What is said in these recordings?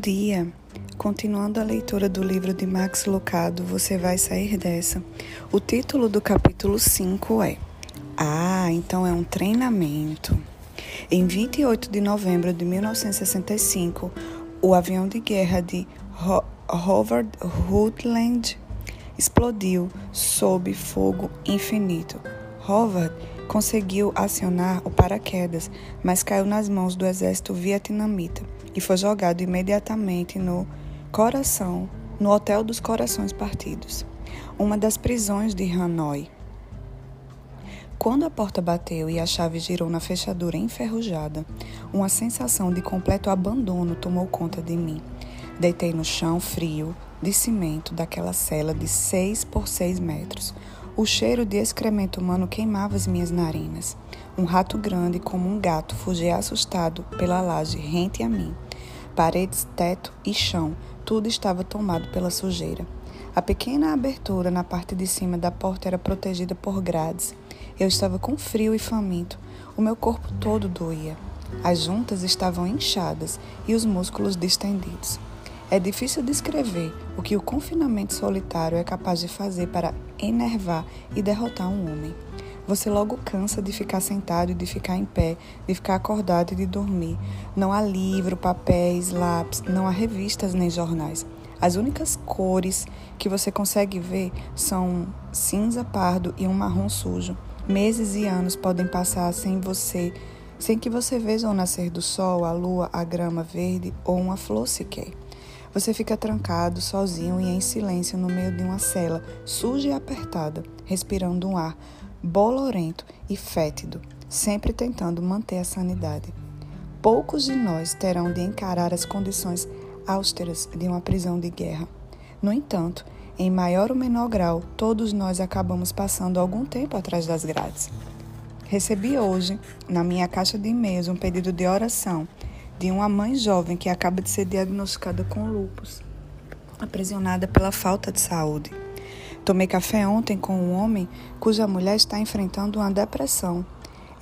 dia! Continuando a leitura do livro de Max Lucado, Você Vai Sair Dessa, o título do capítulo 5 é Ah, então é um treinamento. Em 28 de novembro de 1965, o avião de guerra de Ho Howard Rutland explodiu sob fogo infinito. Howard conseguiu acionar o paraquedas, mas caiu nas mãos do exército vietnamita e foi jogado imediatamente no coração, no Hotel dos Corações Partidos, uma das prisões de Hanoi. Quando a porta bateu e a chave girou na fechadura enferrujada, uma sensação de completo abandono tomou conta de mim. Deitei no chão frio de cimento daquela cela de seis por seis metros. O cheiro de excremento humano queimava as minhas narinas. Um rato grande, como um gato, fugia assustado pela laje rente a mim. Paredes, teto e chão, tudo estava tomado pela sujeira. A pequena abertura na parte de cima da porta era protegida por grades. Eu estava com frio e faminto. O meu corpo todo doía. As juntas estavam inchadas e os músculos distendidos. É difícil descrever o que o confinamento solitário é capaz de fazer para enervar e derrotar um homem. Você logo cansa de ficar sentado e de ficar em pé, de ficar acordado e de dormir. Não há livro, papéis, lápis, não há revistas nem jornais. As únicas cores que você consegue ver são cinza, pardo e um marrom sujo. Meses e anos podem passar sem você, sem que você veja o nascer do sol, a lua, a grama verde ou uma flor sequer. Você fica trancado, sozinho e em silêncio no meio de uma cela, suja e apertada, respirando um ar bolorento e fétido, sempre tentando manter a sanidade. Poucos de nós terão de encarar as condições austeras de uma prisão de guerra. No entanto, em maior ou menor grau, todos nós acabamos passando algum tempo atrás das grades. Recebi hoje, na minha caixa de e-mails, um pedido de oração de uma mãe jovem que acaba de ser diagnosticada com lupus, aprisionada pela falta de saúde. Tomei café ontem com um homem cuja mulher está enfrentando uma depressão.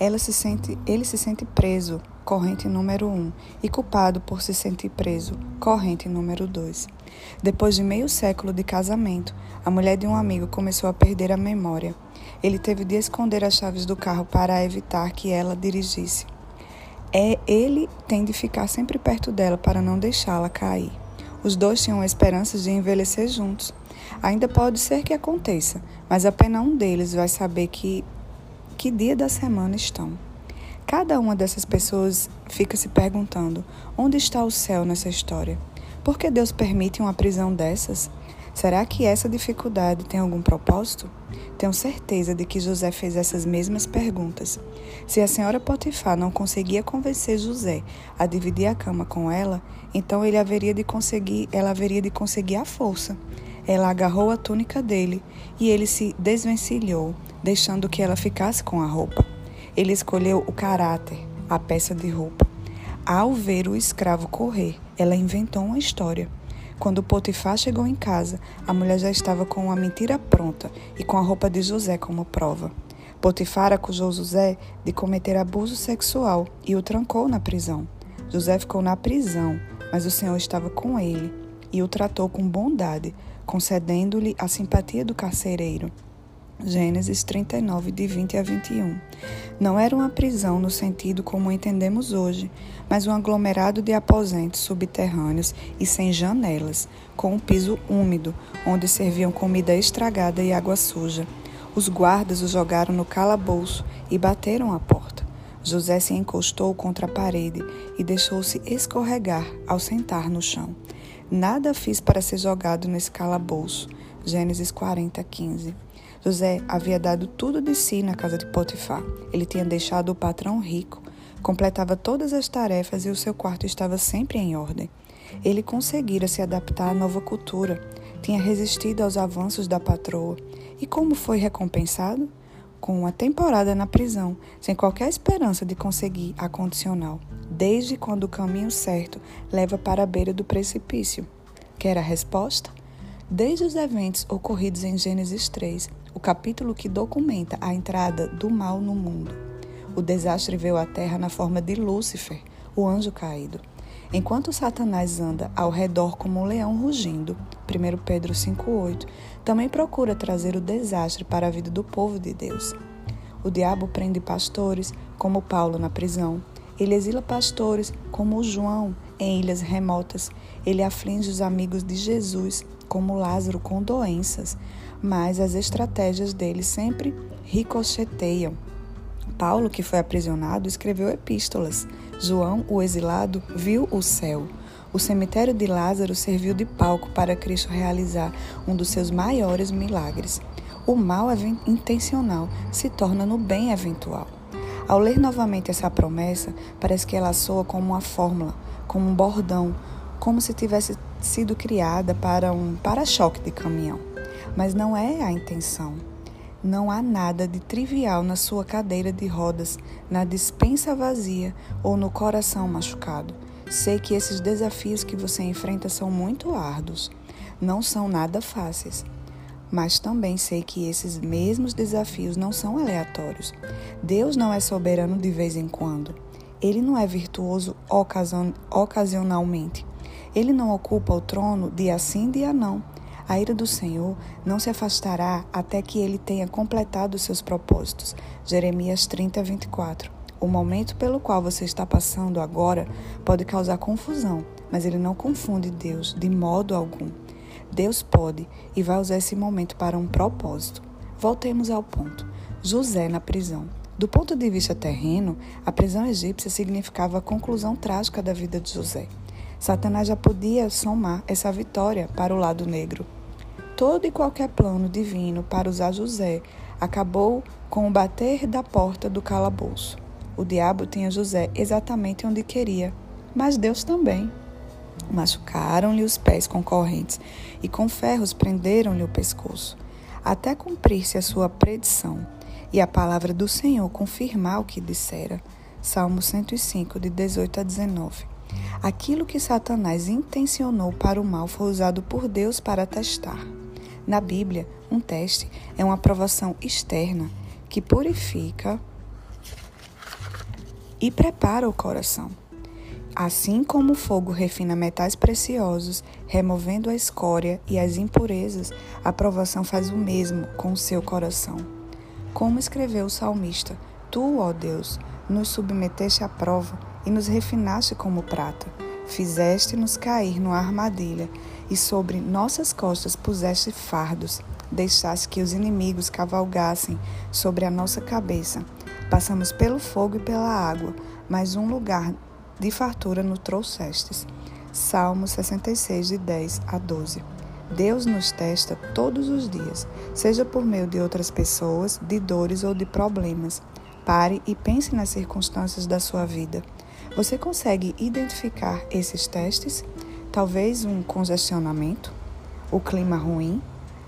Ela se sente, ele se sente preso, corrente número 1, um, e culpado por se sentir preso, corrente número 2. Depois de meio século de casamento, a mulher de um amigo começou a perder a memória. Ele teve de esconder as chaves do carro para evitar que ela dirigisse é ele tem de ficar sempre perto dela para não deixá-la cair. Os dois tinham esperanças de envelhecer juntos. Ainda pode ser que aconteça, mas apenas um deles vai saber que que dia da semana estão. Cada uma dessas pessoas fica se perguntando: onde está o céu nessa história? Por que Deus permite uma prisão dessas? Será que essa dificuldade tem algum propósito? Tenho certeza de que José fez essas mesmas perguntas. Se a senhora Potifar não conseguia convencer José a dividir a cama com ela, então ele haveria de conseguir, ela haveria de conseguir a força. Ela agarrou a túnica dele e ele se desvencilhou, deixando que ela ficasse com a roupa. Ele escolheu o caráter, a peça de roupa. Ao ver o escravo correr, ela inventou uma história. Quando Potifar chegou em casa, a mulher já estava com uma mentira pronta e com a roupa de José como prova. Potifar acusou José de cometer abuso sexual e o trancou na prisão. José ficou na prisão, mas o Senhor estava com ele e o tratou com bondade, concedendo-lhe a simpatia do carcereiro. Gênesis 39, de 20 a 21. Não era uma prisão no sentido como entendemos hoje, mas um aglomerado de aposentos subterrâneos e sem janelas, com um piso úmido, onde serviam comida estragada e água suja. Os guardas o jogaram no calabouço e bateram a porta. José se encostou contra a parede e deixou-se escorregar ao sentar no chão. Nada fiz para ser jogado nesse calabouço. Gênesis 40, 15. José havia dado tudo de si na casa de Potifar. Ele tinha deixado o patrão rico, completava todas as tarefas e o seu quarto estava sempre em ordem. Ele conseguira se adaptar à nova cultura, tinha resistido aos avanços da patroa. E como foi recompensado? Com uma temporada na prisão, sem qualquer esperança de conseguir a condicional, desde quando o caminho certo leva para a beira do precipício. Quer a resposta? Desde os eventos ocorridos em Gênesis 3, o capítulo que documenta a entrada do mal no mundo, o desastre veio à Terra na forma de Lúcifer, o anjo caído. Enquanto Satanás anda ao redor como um leão rugindo, 1 Pedro 5,8, também procura trazer o desastre para a vida do povo de Deus. O diabo prende pastores, como Paulo na prisão. Ele exila pastores, como João, em ilhas remotas. Ele aflige os amigos de Jesus, como Lázaro, com doenças. Mas as estratégias dele sempre ricocheteiam. Paulo, que foi aprisionado, escreveu epístolas. João, o exilado, viu o céu. O cemitério de Lázaro serviu de palco para Cristo realizar um dos seus maiores milagres. O mal intencional se torna no bem eventual. Ao ler novamente essa promessa, parece que ela soa como uma fórmula, como um bordão, como se tivesse sido criada para um para-choque de caminhão. Mas não é a intenção. Não há nada de trivial na sua cadeira de rodas, na dispensa vazia ou no coração machucado. Sei que esses desafios que você enfrenta são muito árduos, não são nada fáceis. Mas também sei que esses mesmos desafios não são aleatórios. Deus não é soberano de vez em quando. Ele não é virtuoso ocasionalmente. Ele não ocupa o trono dia sim, dia não. A ira do Senhor não se afastará até que ele tenha completado os seus propósitos. Jeremias 30, 24. O momento pelo qual você está passando agora pode causar confusão, mas ele não confunde Deus de modo algum. Deus pode e vai usar esse momento para um propósito. Voltemos ao ponto. José na prisão. Do ponto de vista terreno, a prisão egípcia significava a conclusão trágica da vida de José. Satanás já podia somar essa vitória para o lado negro. Todo e qualquer plano divino para usar José acabou com o bater da porta do calabouço. O diabo tinha José exatamente onde queria, mas Deus também. Machucaram-lhe os pés com correntes e com ferros prenderam-lhe o pescoço, até cumprir-se a sua predição e a palavra do Senhor confirmar o que dissera. Salmo 105, de 18 a 19. Aquilo que Satanás intencionou para o mal foi usado por Deus para testar. Na Bíblia, um teste é uma aprovação externa que purifica e prepara o coração. Assim como o fogo refina metais preciosos, removendo a escória e as impurezas, a provação faz o mesmo com o seu coração. Como escreveu o salmista: Tu, ó Deus, nos submeteste à prova e nos refinaste como prata. Fizeste-nos cair numa armadilha e sobre nossas costas puseste fardos, deixaste que os inimigos cavalgassem sobre a nossa cabeça. Passamos pelo fogo e pela água, mas um lugar de fartura nos trouxestes. Salmo 66, de 10 a 12. Deus nos testa todos os dias, seja por meio de outras pessoas, de dores ou de problemas. Pare e pense nas circunstâncias da sua vida. Você consegue identificar esses testes? Talvez um congestionamento, o clima ruim,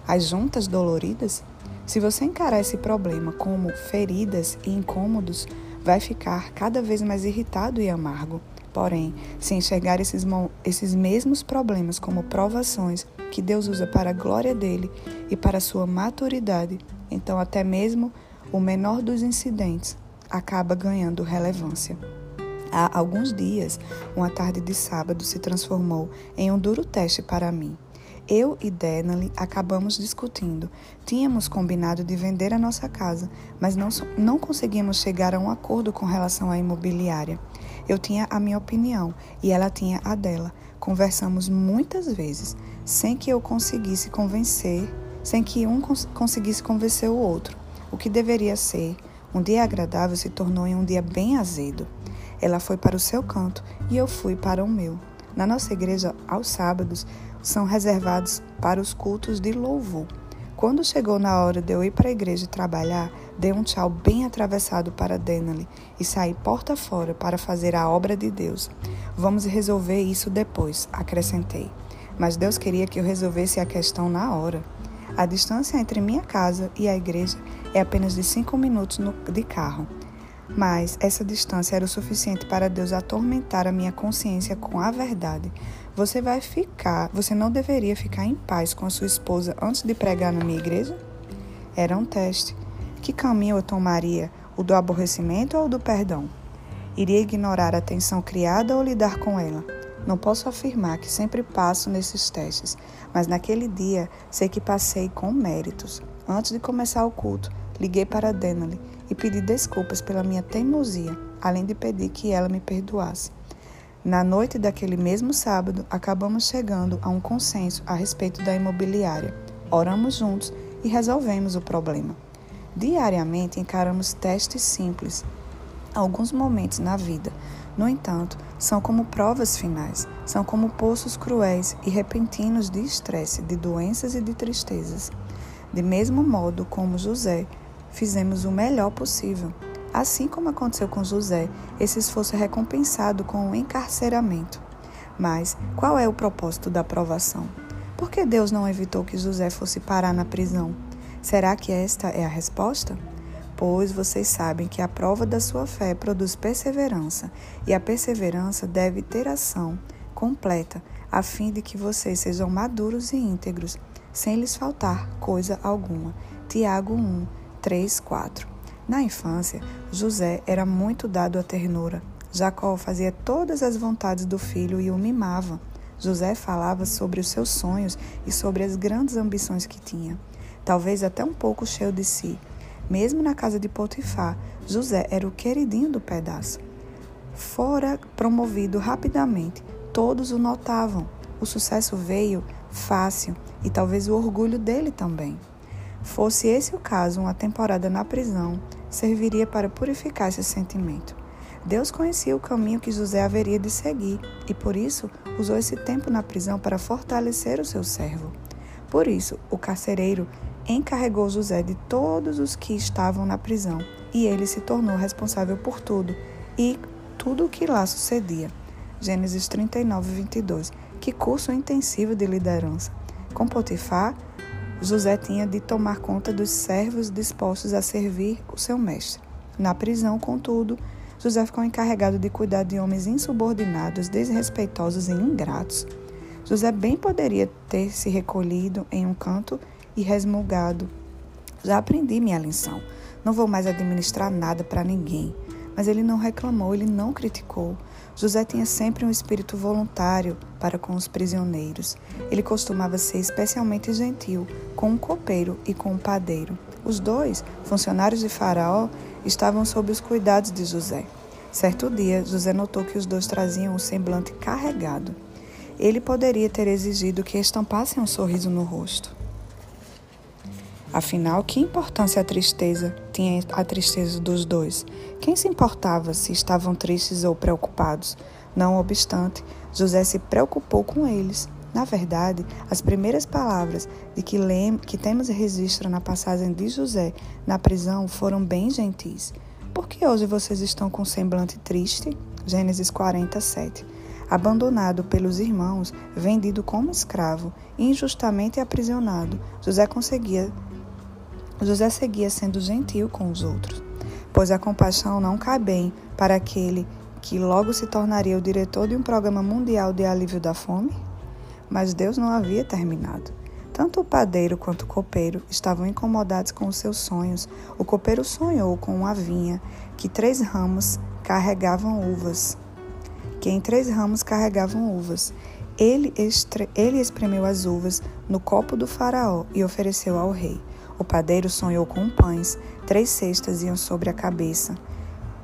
as juntas doloridas. Se você encarar esse problema como feridas e incômodos, vai ficar cada vez mais irritado e amargo. Porém, se enxergar esses, esses mesmos problemas como provações que Deus usa para a glória dele e para a sua maturidade, então até mesmo o menor dos incidentes acaba ganhando relevância. Há alguns dias, uma tarde de sábado se transformou em um duro teste para mim. Eu e Denali acabamos discutindo. Tínhamos combinado de vender a nossa casa, mas não, não conseguimos chegar a um acordo com relação à imobiliária. Eu tinha a minha opinião e ela tinha a dela. Conversamos muitas vezes, sem que eu conseguisse convencer, sem que um cons conseguisse convencer o outro. O que deveria ser um dia agradável se tornou em um dia bem azedo. Ela foi para o seu canto e eu fui para o meu. Na nossa igreja, aos sábados, são reservados para os cultos de louvor. Quando chegou na hora de eu ir para a igreja trabalhar, dei um tchau bem atravessado para Denali e saí porta fora para fazer a obra de Deus. Vamos resolver isso depois, acrescentei. Mas Deus queria que eu resolvesse a questão na hora. A distância entre minha casa e a igreja é apenas de cinco minutos de carro. Mas essa distância era o suficiente para Deus atormentar a minha consciência com a verdade. Você vai ficar, você não deveria ficar em paz com a sua esposa antes de pregar na minha igreja? Era um teste. Que caminho eu tomaria? O do aborrecimento ou o do perdão? Iria ignorar a tensão criada ou lidar com ela? Não posso afirmar que sempre passo nesses testes, mas naquele dia sei que passei com méritos. Antes de começar o culto, liguei para Denali e pedi desculpas pela minha teimosia, além de pedir que ela me perdoasse. Na noite daquele mesmo sábado, acabamos chegando a um consenso a respeito da imobiliária. Oramos juntos e resolvemos o problema. Diariamente encaramos testes simples, alguns momentos na vida. No entanto, são como provas finais, são como poços cruéis e repentinos de estresse, de doenças e de tristezas. De mesmo modo como José, fizemos o melhor possível Assim como aconteceu com José, esse esforço é recompensado com o encarceramento. Mas qual é o propósito da provação? Por que Deus não evitou que José fosse parar na prisão? Será que esta é a resposta? Pois vocês sabem que a prova da sua fé produz perseverança, e a perseverança deve ter ação completa, a fim de que vocês sejam maduros e íntegros, sem lhes faltar coisa alguma. Tiago 1, 3, 4. Na infância, José era muito dado à ternura. Jacó fazia todas as vontades do filho e o mimava. José falava sobre os seus sonhos e sobre as grandes ambições que tinha, talvez até um pouco cheio de si. Mesmo na casa de Potifar, José era o queridinho do pedaço. Fora promovido rapidamente, todos o notavam. O sucesso veio fácil e talvez o orgulho dele também. Fosse esse o caso, uma temporada na prisão serviria para purificar esse sentimento. Deus conhecia o caminho que José haveria de seguir e, por isso, usou esse tempo na prisão para fortalecer o seu servo. Por isso, o carcereiro encarregou José de todos os que estavam na prisão e ele se tornou responsável por tudo e tudo o que lá sucedia. Gênesis 39, 22. Que curso intensivo de liderança! Com Potifar, José tinha de tomar conta dos servos dispostos a servir o seu mestre. Na prisão, contudo, José ficou encarregado de cuidar de homens insubordinados, desrespeitosos e ingratos. José bem poderia ter se recolhido em um canto e resmungado. Já aprendi minha lição. Não vou mais administrar nada para ninguém. Mas ele não reclamou, ele não criticou. José tinha sempre um espírito voluntário para com os prisioneiros. Ele costumava ser especialmente gentil com um copeiro e com um padeiro. Os dois, funcionários de Faraó, estavam sob os cuidados de José. Certo dia, José notou que os dois traziam um semblante carregado. Ele poderia ter exigido que estampassem um sorriso no rosto. Afinal, que importância a tristeza tinha a tristeza dos dois? Quem se importava se estavam tristes ou preocupados? Não obstante, José se preocupou com eles. Na verdade, as primeiras palavras de que, lem que temos registro na passagem de José na prisão foram bem gentis. Por que hoje vocês estão com semblante triste? Gênesis 47. Abandonado pelos irmãos, vendido como escravo, injustamente aprisionado, José conseguia José seguia sendo gentil com os outros, pois a compaixão não cai bem para aquele que logo se tornaria o diretor de um programa mundial de alívio da fome? Mas Deus não havia terminado. Tanto o padeiro quanto o copeiro estavam incomodados com os seus sonhos. O copeiro sonhou com uma vinha que três ramos carregavam uvas. Que em três ramos carregavam uvas. Ele, ele espremeu as uvas no copo do faraó e ofereceu ao rei. O padeiro sonhou com pães, três cestas iam sobre a cabeça.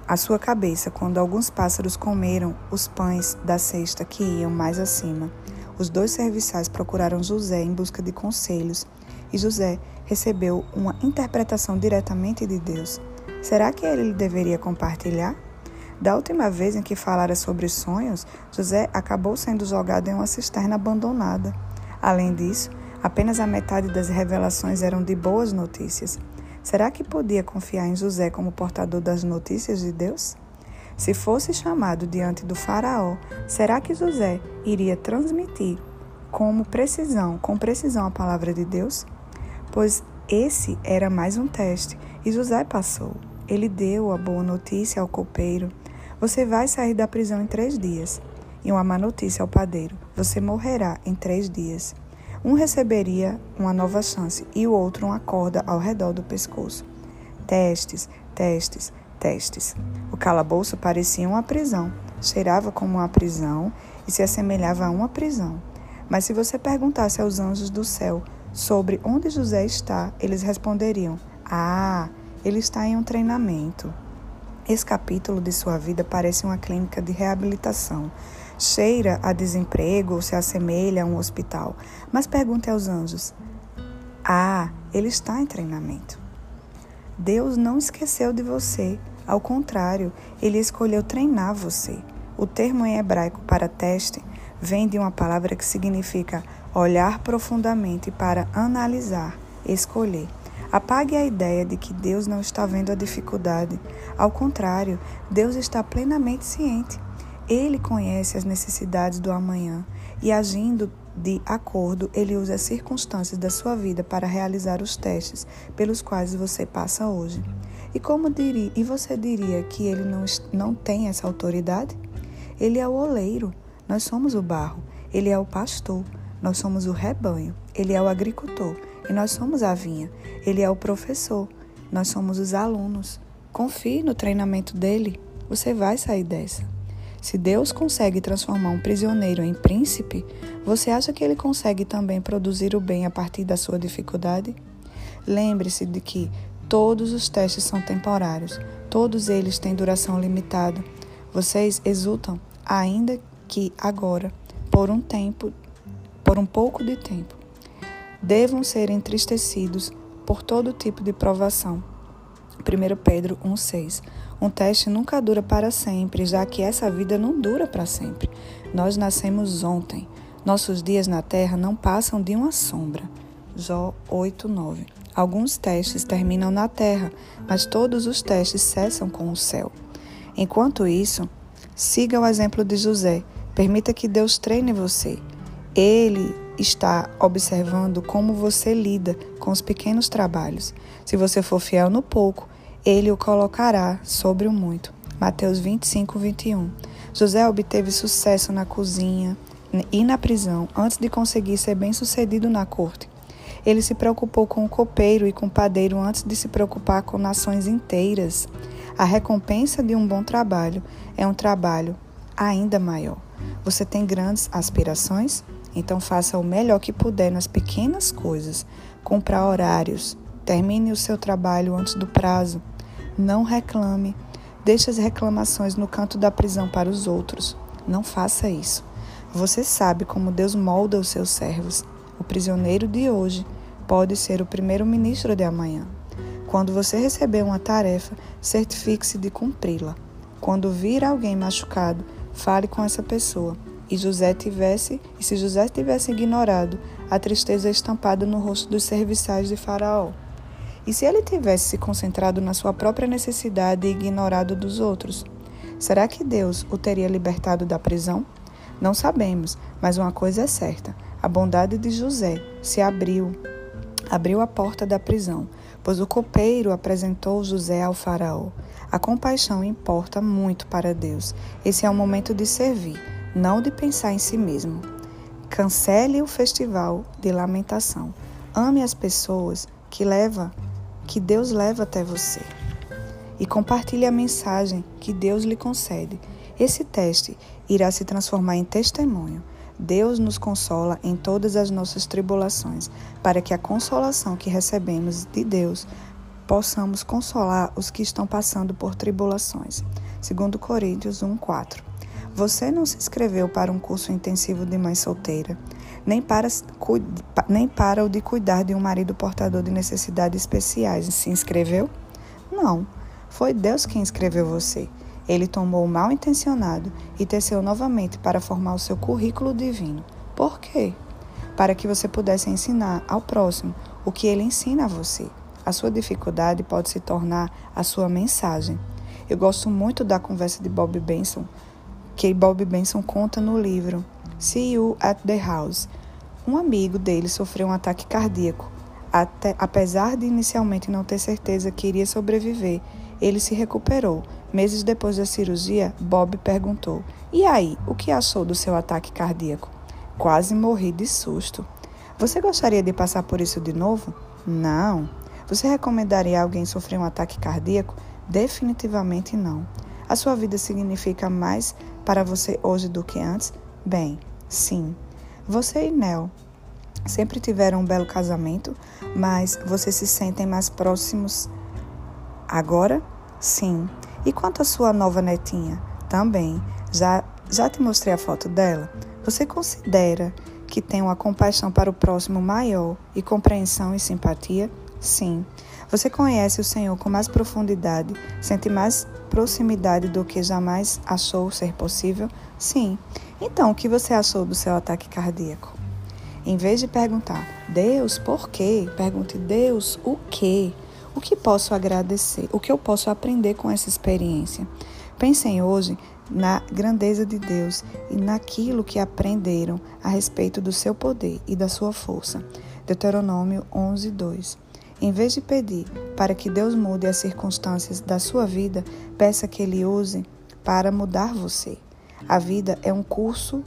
A sua cabeça, quando alguns pássaros comeram os pães da cesta que iam mais acima. Os dois serviçais procuraram José em busca de conselhos, e José recebeu uma interpretação diretamente de Deus. Será que ele deveria compartilhar? Da última vez em que falara sobre sonhos, José acabou sendo jogado em uma cisterna abandonada. Além disso, Apenas a metade das revelações eram de boas notícias. Será que podia confiar em José como portador das notícias de Deus? Se fosse chamado diante do Faraó, será que José iria transmitir como precisão, com precisão a palavra de Deus? Pois esse era mais um teste e José passou. Ele deu a boa notícia ao copeiro: Você vai sair da prisão em três dias. E uma má notícia ao padeiro: Você morrerá em três dias. Um receberia uma nova chance e o outro uma corda ao redor do pescoço. Testes, testes, testes. O calabouço parecia uma prisão, cheirava como uma prisão e se assemelhava a uma prisão. Mas se você perguntasse aos anjos do céu sobre onde José está, eles responderiam: Ah, ele está em um treinamento. Esse capítulo de sua vida parece uma clínica de reabilitação. Cheira a desemprego ou se assemelha a um hospital. Mas pergunte aos anjos: Ah, ele está em treinamento. Deus não esqueceu de você. Ao contrário, ele escolheu treinar você. O termo em hebraico para teste vem de uma palavra que significa olhar profundamente para analisar, escolher. Apague a ideia de que Deus não está vendo a dificuldade. Ao contrário, Deus está plenamente ciente. Ele conhece as necessidades do amanhã e, agindo de acordo, ele usa as circunstâncias da sua vida para realizar os testes pelos quais você passa hoje. E como diria, e você diria que ele não, não tem essa autoridade? Ele é o oleiro, nós somos o barro. Ele é o pastor, nós somos o rebanho. Ele é o agricultor e nós somos a vinha. Ele é o professor, nós somos os alunos. Confie no treinamento dele, você vai sair dessa. Se Deus consegue transformar um prisioneiro em príncipe, você acha que ele consegue também produzir o bem a partir da sua dificuldade? Lembre-se de que todos os testes são temporários, todos eles têm duração limitada. Vocês exultam, ainda que agora, por um tempo, por um pouco de tempo, devam ser entristecidos por todo tipo de provação. 1 Pedro 1,6 Um teste nunca dura para sempre, já que essa vida não dura para sempre. Nós nascemos ontem. Nossos dias na terra não passam de uma sombra. Jó 8,9 Alguns testes terminam na terra, mas todos os testes cessam com o céu. Enquanto isso, siga o exemplo de José. Permita que Deus treine você. Ele está observando como você lida com os pequenos trabalhos. Se você for fiel no pouco, ele o colocará sobre o muito. Mateus 25, 21. José obteve sucesso na cozinha e na prisão antes de conseguir ser bem-sucedido na corte. Ele se preocupou com o copeiro e com o padeiro antes de se preocupar com nações inteiras. A recompensa de um bom trabalho é um trabalho ainda maior. Você tem grandes aspirações? Então faça o melhor que puder nas pequenas coisas. Comprar horários. Termine o seu trabalho antes do prazo. Não reclame. Deixe as reclamações no canto da prisão para os outros. Não faça isso. Você sabe como Deus molda os seus servos. O prisioneiro de hoje pode ser o primeiro-ministro de amanhã. Quando você receber uma tarefa, certifique-se de cumpri-la. Quando vir alguém machucado, fale com essa pessoa e José tivesse, e se José tivesse ignorado a tristeza estampada no rosto dos serviçais de Faraó. E se ele tivesse se concentrado na sua própria necessidade e ignorado dos outros? Será que Deus o teria libertado da prisão? Não sabemos, mas uma coisa é certa: a bondade de José se abriu, abriu a porta da prisão, pois o copeiro apresentou José ao Faraó. A compaixão importa muito para Deus. Esse é o momento de servir não de pensar em si mesmo. Cancele o festival de lamentação. Ame as pessoas que leva, que Deus leva até você. E compartilhe a mensagem que Deus lhe concede. Esse teste irá se transformar em testemunho. Deus nos consola em todas as nossas tribulações, para que a consolação que recebemos de Deus possamos consolar os que estão passando por tribulações. 2 Coríntios 1:4. Você não se inscreveu para um curso intensivo de mãe solteira, nem para, nem para o de cuidar de um marido portador de necessidades especiais. Se inscreveu? Não. Foi Deus quem inscreveu você. Ele tomou o mal intencionado e teceu novamente para formar o seu currículo divino. Por quê? Para que você pudesse ensinar ao próximo o que ele ensina a você. A sua dificuldade pode se tornar a sua mensagem. Eu gosto muito da conversa de Bob Benson que Bob Benson conta no livro See You at the House. Um amigo dele sofreu um ataque cardíaco. Até, apesar de inicialmente não ter certeza que iria sobreviver, ele se recuperou. Meses depois da cirurgia, Bob perguntou: E aí, o que achou do seu ataque cardíaco? Quase morri de susto. Você gostaria de passar por isso de novo? Não. Você recomendaria alguém sofrer um ataque cardíaco? Definitivamente não. A sua vida significa mais para você hoje do que antes? Bem, sim. Você e Nel sempre tiveram um belo casamento, mas vocês se sentem mais próximos agora? Sim. E quanto à sua nova netinha? Também. Já, já te mostrei a foto dela? Você considera que tem uma compaixão para o próximo maior e compreensão e simpatia? Sim. Você conhece o Senhor com mais profundidade, sente mais proximidade do que jamais achou ser possível? Sim. Então, o que você achou do seu ataque cardíaco? Em vez de perguntar, Deus, por quê? Pergunte, Deus, o quê? O que posso agradecer? O que eu posso aprender com essa experiência? Pensem hoje na grandeza de Deus e naquilo que aprenderam a respeito do seu poder e da sua força. Deuteronômio 11, 2. Em vez de pedir para que Deus mude as circunstâncias da sua vida, peça que Ele use para mudar você. A vida é um curso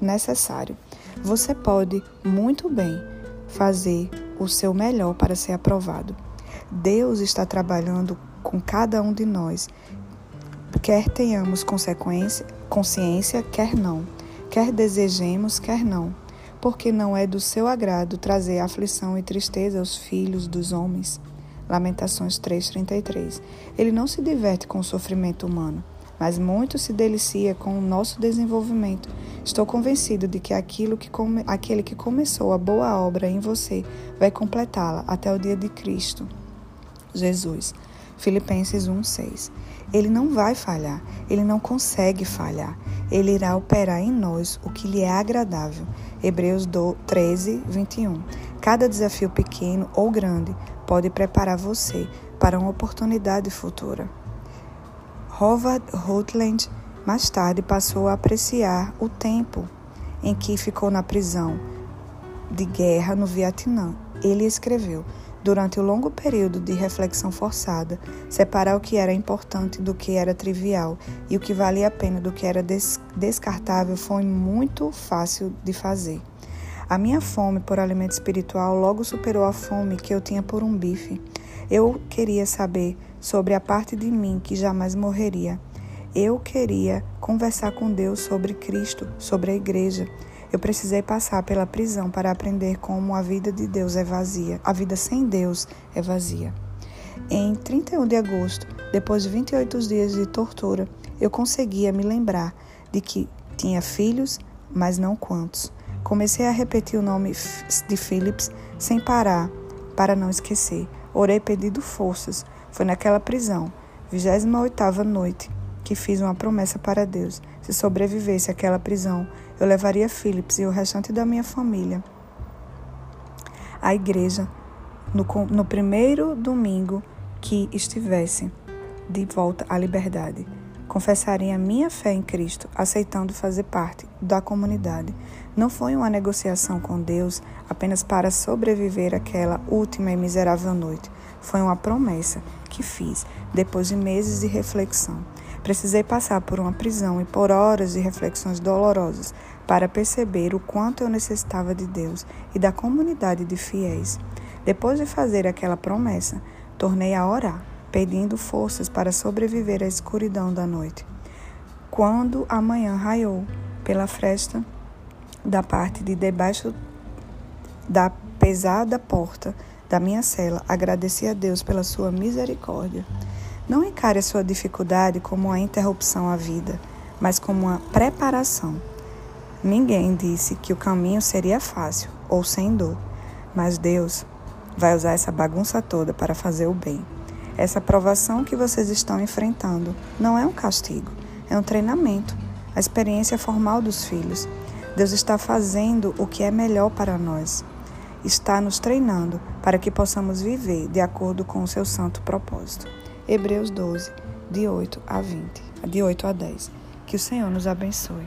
necessário. Você pode muito bem fazer o seu melhor para ser aprovado. Deus está trabalhando com cada um de nós, quer tenhamos consequência, consciência, quer não, quer desejemos, quer não porque não é do seu agrado trazer aflição e tristeza aos filhos dos homens. Lamentações 3:33. Ele não se diverte com o sofrimento humano, mas muito se delicia com o nosso desenvolvimento. Estou convencido de que, aquilo que come, aquele que começou a boa obra em você vai completá-la até o dia de Cristo. Jesus. Filipenses 1:6. Ele não vai falhar, ele não consegue falhar. Ele irá operar em nós o que lhe é agradável. Hebreus 13, 21. Cada desafio pequeno ou grande pode preparar você para uma oportunidade futura. Howard Rutland mais tarde passou a apreciar o tempo em que ficou na prisão de guerra no Vietnã. Ele escreveu: durante o longo período de reflexão forçada, separar o que era importante do que era trivial e o que valia a pena do que era des descartável foi muito fácil de fazer. A minha fome por alimento espiritual logo superou a fome que eu tinha por um bife. Eu queria saber sobre a parte de mim que jamais morreria. Eu queria conversar com Deus sobre Cristo, sobre a igreja. Eu precisei passar pela prisão para aprender como a vida de Deus é vazia. A vida sem Deus é vazia. Em 31 de agosto, depois de 28 dias de tortura, eu conseguia me lembrar de que tinha filhos, mas não quantos. Comecei a repetir o nome de Phillips sem parar, para não esquecer. Orei pedindo forças. Foi naquela prisão, 28ª noite, que fiz uma promessa para Deus. Se sobrevivesse àquela prisão, eu levaria Phillips e o restante da minha família à igreja no, no primeiro domingo que estivesse de volta à liberdade. Confessaria a minha fé em Cristo, aceitando fazer parte da comunidade. Não foi uma negociação com Deus apenas para sobreviver àquela última e miserável noite. Foi uma promessa que fiz depois de meses de reflexão. Precisei passar por uma prisão e por horas de reflexões dolorosas para perceber o quanto eu necessitava de Deus e da comunidade de fiéis. Depois de fazer aquela promessa, tornei a orar, pedindo forças para sobreviver à escuridão da noite. Quando a manhã raiou pela fresta da parte de debaixo da pesada porta da minha cela, agradeci a Deus pela sua misericórdia. Não encare a sua dificuldade como uma interrupção à vida, mas como uma preparação. Ninguém disse que o caminho seria fácil ou sem dor, mas Deus vai usar essa bagunça toda para fazer o bem. Essa provação que vocês estão enfrentando não é um castigo, é um treinamento, a experiência formal dos filhos. Deus está fazendo o que é melhor para nós. Está nos treinando para que possamos viver de acordo com o seu santo propósito. Hebreus 12, de 8 a 20, de 8 a 10. Que o Senhor nos abençoe.